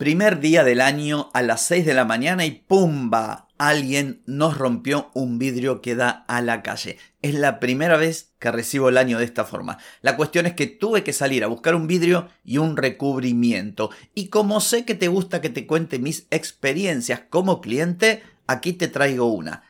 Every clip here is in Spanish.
Primer día del año a las 6 de la mañana y ¡pumba! Alguien nos rompió un vidrio que da a la calle. Es la primera vez que recibo el año de esta forma. La cuestión es que tuve que salir a buscar un vidrio y un recubrimiento. Y como sé que te gusta que te cuente mis experiencias como cliente, aquí te traigo una.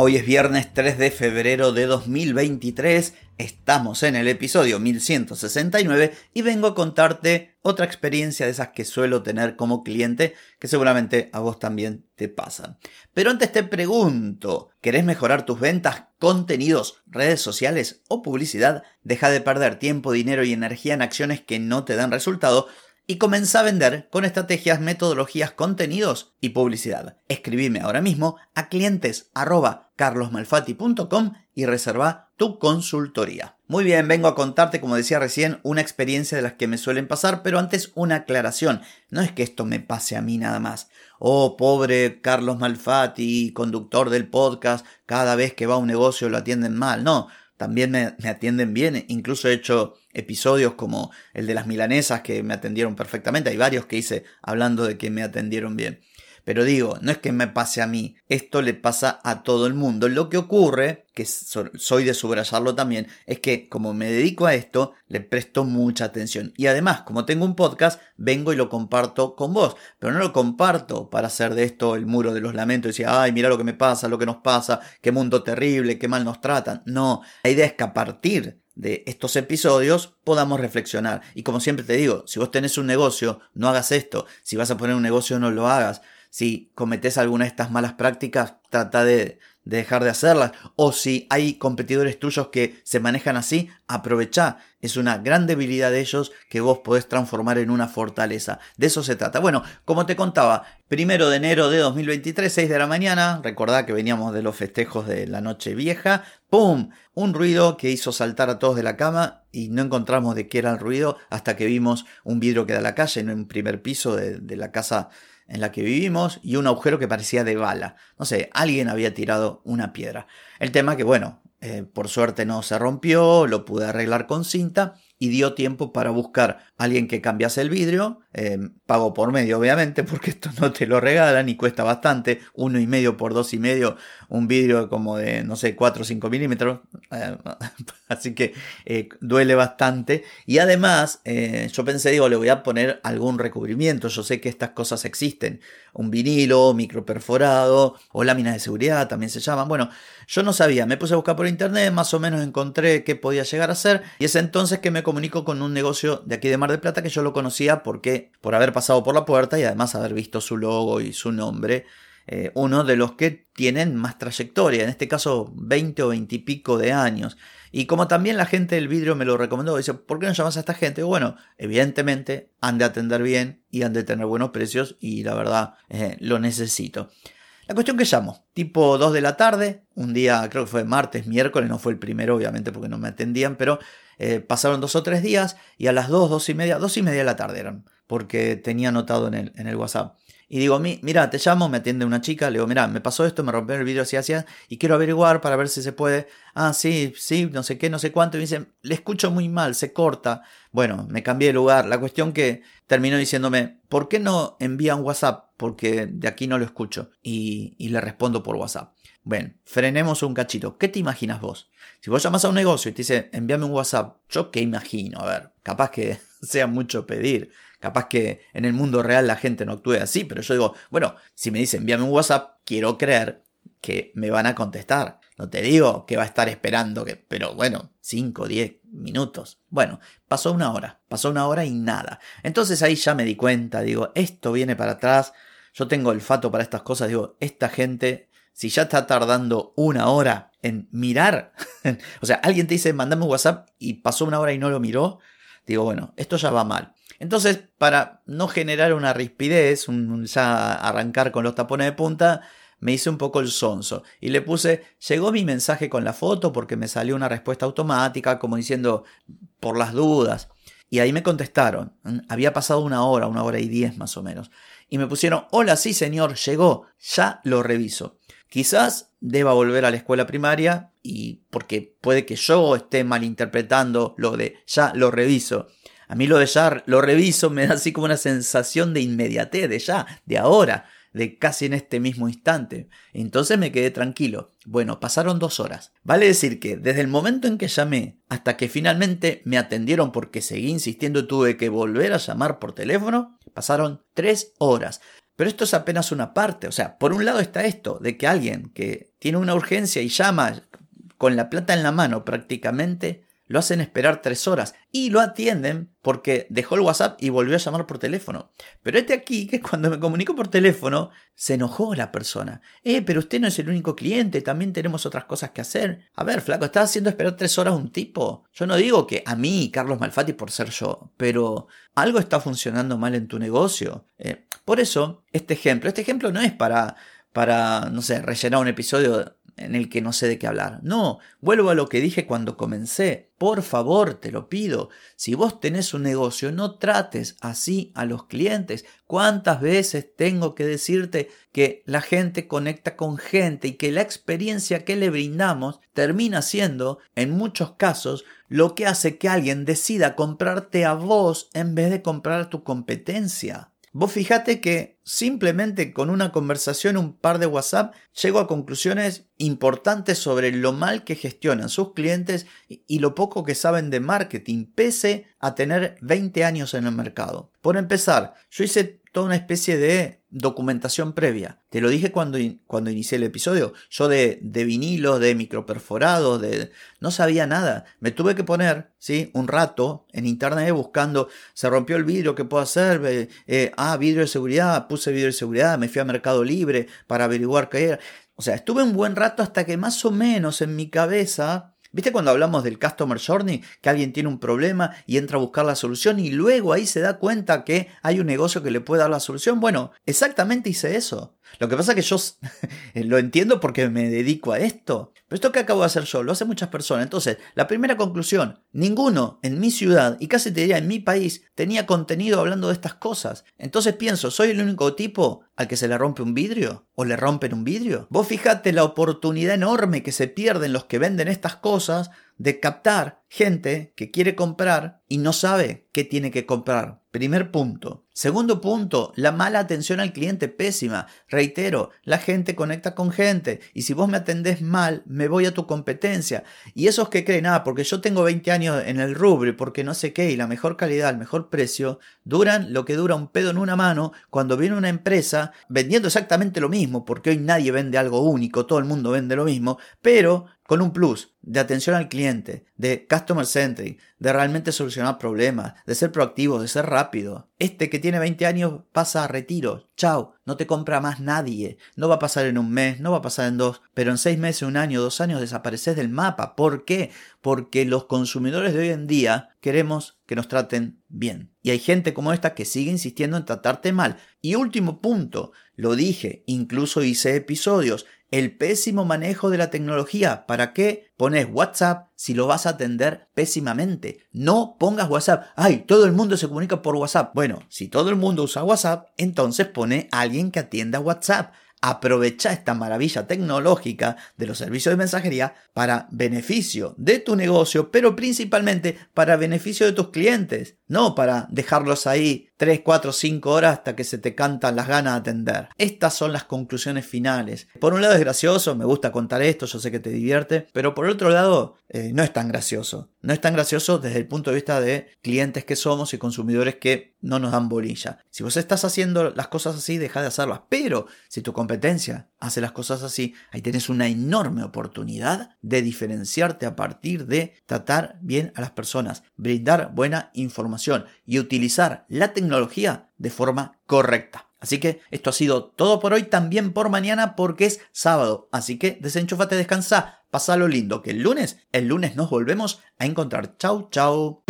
Hoy es viernes 3 de febrero de 2023, estamos en el episodio 1169 y vengo a contarte otra experiencia de esas que suelo tener como cliente que seguramente a vos también te pasan. Pero antes te pregunto, ¿querés mejorar tus ventas, contenidos, redes sociales o publicidad? Deja de perder tiempo, dinero y energía en acciones que no te dan resultado y comenzá a vender con estrategias, metodologías, contenidos y publicidad. Escribime ahora mismo a clientes carlosmalfati.com y reserva tu consultoría. Muy bien, vengo a contarte, como decía recién, una experiencia de las que me suelen pasar, pero antes una aclaración. No es que esto me pase a mí nada más. Oh, pobre Carlos Malfati, conductor del podcast, cada vez que va a un negocio lo atienden mal. No, también me, atienden bien. Incluso he hecho episodios como el de las milanesas que me atendieron perfectamente. Hay varios que hice hablando de que me atendieron bien. Pero digo, no es que me pase a mí, esto le pasa a todo el mundo. Lo que ocurre, que soy de subrayarlo también, es que como me dedico a esto, le presto mucha atención. Y además, como tengo un podcast, vengo y lo comparto con vos. Pero no lo comparto para hacer de esto el muro de los lamentos y decir, ay, mira lo que me pasa, lo que nos pasa, qué mundo terrible, qué mal nos tratan. No, la idea es que a partir de estos episodios podamos reflexionar. Y como siempre te digo, si vos tenés un negocio, no hagas esto. Si vas a poner un negocio, no lo hagas si cometes alguna de estas malas prácticas, trata de, dejar de hacerlas. O si hay competidores tuyos que se manejan así, aprovecha. Es una gran debilidad de ellos que vos podés transformar en una fortaleza. De eso se trata. Bueno, como te contaba, primero de enero de 2023, 6 de la mañana. Recordá que veníamos de los festejos de la noche vieja. ¡Pum! Un ruido que hizo saltar a todos de la cama y no encontramos de qué era el ruido hasta que vimos un vidrio que da a la calle en un primer piso de, de la casa en la que vivimos y un agujero que parecía de bala. No sé, alguien había tirado una piedra. El tema que, bueno, eh, por suerte no se rompió, lo pude arreglar con cinta y dio tiempo para buscar a alguien que cambiase el vidrio. Eh, pago por medio, obviamente, porque esto no te lo regalan y cuesta bastante. Uno y medio por dos y medio, un vidrio como de, no sé, 4 o 5 milímetros. Eh, así que eh, duele bastante. Y además, yo pensé, digo, le voy a poner algún recubrimiento. Yo sé que estas cosas existen. Un vinilo, microperforado o láminas de seguridad también se llaman. Bueno, yo no sabía, me puse a buscar por internet, más o menos encontré qué podía llegar a ser. Y es entonces que me comunico con un negocio de aquí de Mar del Plata que yo lo conocía porque por haber pasado por la puerta y además haber visto su logo y su nombre, eh, uno de los que tienen más trayectoria, en este caso 20 o 20 y pico de años. Y como también la gente del vidrio me lo recomendó, dice, ¿por qué no llamas a esta gente? Bueno, evidentemente han de atender bien y han de tener buenos precios y la verdad eh, lo necesito. La cuestión que llamo, tipo 2 de la tarde, un día creo que fue martes, miércoles, no fue el primero obviamente porque no me atendían, pero eh, pasaron dos o tres días y a las dos, dos y media, dos y media de la tarde eran, porque tenía anotado en el, en el WhatsApp. Y digo, mira, te llamo, me atiende una chica, le digo, mira, me pasó esto, me rompió el vidrio así, así, y quiero averiguar para ver si se puede. Ah, sí, sí, no sé qué, no sé cuánto. Y me dice, le escucho muy mal, se corta. Bueno, me cambié de lugar. La cuestión que terminó diciéndome, ¿por qué no envía un WhatsApp? Porque de aquí no lo escucho. Y, y le respondo por WhatsApp. Bueno, frenemos un cachito. ¿Qué te imaginas vos? Si vos llamas a un negocio y te dice, envíame un WhatsApp, ¿yo qué imagino? A ver, capaz que sea mucho pedir. Capaz que en el mundo real la gente no actúe así, pero yo digo, bueno, si me dice envíame un WhatsApp, quiero creer que me van a contestar. No te digo que va a estar esperando, que, pero bueno, 5, 10 minutos. Bueno, pasó una hora, pasó una hora y nada. Entonces ahí ya me di cuenta, digo, esto viene para atrás, yo tengo olfato para estas cosas, digo, esta gente si ya está tardando una hora en mirar. o sea, alguien te dice, mandame un WhatsApp y pasó una hora y no lo miró. Digo, bueno, esto ya va mal. Entonces, para no generar una rispidez, un, ya arrancar con los tapones de punta, me hice un poco el sonso y le puse, llegó mi mensaje con la foto porque me salió una respuesta automática como diciendo, por las dudas. Y ahí me contestaron, había pasado una hora, una hora y diez más o menos. Y me pusieron, hola, sí señor, llegó, ya lo reviso. Quizás deba volver a la escuela primaria y porque puede que yo esté malinterpretando lo de ya lo reviso. A mí lo de ya lo reviso me da así como una sensación de inmediatez, de ya, de ahora, de casi en este mismo instante. Entonces me quedé tranquilo. Bueno, pasaron dos horas. Vale decir que desde el momento en que llamé hasta que finalmente me atendieron porque seguí insistiendo y tuve que volver a llamar por teléfono, pasaron tres horas. Pero esto es apenas una parte. O sea, por un lado está esto, de que alguien que tiene una urgencia y llama con la plata en la mano prácticamente, lo hacen esperar tres horas y lo atienden porque dejó el WhatsApp y volvió a llamar por teléfono. Pero este aquí, que cuando me comunico por teléfono, se enojó la persona. Eh, pero usted no es el único cliente, también tenemos otras cosas que hacer. A ver, flaco, ¿estás haciendo esperar tres horas a un tipo? Yo no digo que a mí, Carlos Malfatti, por ser yo, pero algo está funcionando mal en tu negocio. Eh, por eso, este ejemplo, este ejemplo no es para para, no sé, rellenar un episodio en el que no sé de qué hablar. No, vuelvo a lo que dije cuando comencé. Por favor, te lo pido. Si vos tenés un negocio, no trates así a los clientes. ¿Cuántas veces tengo que decirte que la gente conecta con gente y que la experiencia que le brindamos termina siendo, en muchos casos, lo que hace que alguien decida comprarte a vos en vez de comprar a tu competencia? Vos fijate que simplemente con una conversación, un par de WhatsApp, llego a conclusiones importantes sobre lo mal que gestionan sus clientes y lo poco que saben de marketing, pese a tener 20 años en el mercado. Por empezar, yo hice toda una especie de documentación previa. Te lo dije cuando, cuando inicié el episodio. Yo de, de vinilo, de microperforado, de... no sabía nada. Me tuve que poner, ¿sí? Un rato en internet buscando, se rompió el vidrio, ¿qué puedo hacer? Eh, ah, vidrio de seguridad, puse vidrio de seguridad, me fui a Mercado Libre para averiguar qué era. O sea, estuve un buen rato hasta que más o menos en mi cabeza ¿Viste cuando hablamos del Customer Journey? Que alguien tiene un problema y entra a buscar la solución y luego ahí se da cuenta que hay un negocio que le puede dar la solución. Bueno, exactamente hice eso. Lo que pasa es que yo lo entiendo porque me dedico a esto. Pero esto que acabo de hacer yo lo hace muchas personas. Entonces, la primera conclusión, ninguno en mi ciudad y casi te diría en mi país tenía contenido hablando de estas cosas. Entonces pienso, ¿soy el único tipo al que se le rompe un vidrio? ¿O le rompen un vidrio? Vos fijate la oportunidad enorme que se pierden los que venden estas cosas de captar gente que quiere comprar y no sabe qué tiene que comprar. Primer punto. Segundo punto, la mala atención al cliente pésima. Reitero, la gente conecta con gente y si vos me atendés mal, me voy a tu competencia. Y esos que creen, ah, porque yo tengo 20 años en el rubro porque no sé qué y la mejor calidad, el mejor precio, duran lo que dura un pedo en una mano cuando viene una empresa vendiendo exactamente lo mismo, porque hoy nadie vende algo único, todo el mundo vende lo mismo, pero con un plus de atención al cliente, de customer centric, de realmente solucionar problemas, de ser proactivo, de ser rápido. Este que tiene 20 años pasa a retiro. Chao, no te compra más nadie. No va a pasar en un mes, no va a pasar en dos, pero en seis meses, un año, dos años desapareces del mapa. ¿Por qué? Porque los consumidores de hoy en día queremos que nos traten bien. Y hay gente como esta que sigue insistiendo en tratarte mal. Y último punto, lo dije, incluso hice episodios el pésimo manejo de la tecnología. ¿Para qué pones WhatsApp si lo vas a atender pésimamente? No pongas WhatsApp. Ay, todo el mundo se comunica por WhatsApp. Bueno, si todo el mundo usa WhatsApp, entonces pone a alguien que atienda WhatsApp. Aprovecha esta maravilla tecnológica de los servicios de mensajería para beneficio de tu negocio, pero principalmente para beneficio de tus clientes, no para dejarlos ahí 3, 4, 5 horas hasta que se te cantan las ganas de atender. Estas son las conclusiones finales. Por un lado es gracioso, me gusta contar esto, yo sé que te divierte, pero por otro lado eh, no es tan gracioso. No es tan gracioso desde el punto de vista de clientes que somos y consumidores que no nos dan bolilla. Si vos estás haciendo las cosas así, deja de hacerlas. Pero si tu competencia hace las cosas así, ahí tienes una enorme oportunidad de diferenciarte a partir de tratar bien a las personas, brindar buena información y utilizar la tecnología de forma correcta. Así que esto ha sido todo por hoy, también por mañana porque es sábado. Así que desenchúfate, descansa, Pasalo lindo, que el lunes, el lunes nos volvemos a encontrar. Chau, chau.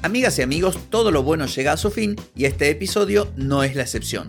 Amigas y amigos, todo lo bueno llega a su fin y este episodio no es la excepción.